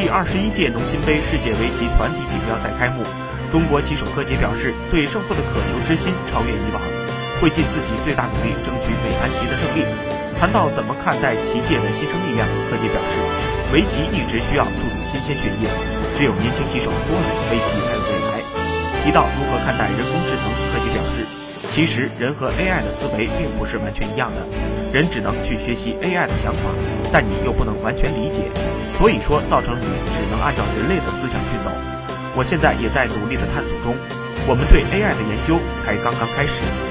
第二十一届农心杯世界围棋团体锦标赛开幕，中国棋手柯洁表示，对胜负的渴求之心超越以往，会尽自己最大努力争取每盘棋的胜利。谈到怎么看待棋界的新生力量，柯洁表示，围棋一直需要注入新鲜血液，只有年轻棋手多了，围棋才有未来。提到如何看待人工智能，柯洁，其实人和 AI 的思维并不是完全一样的，人只能去学习 AI 的想法，但你又不能完全理解。所以说，造成你只能按照人类的思想去走。我现在也在努力的探索中，我们对 AI 的研究才刚刚开始。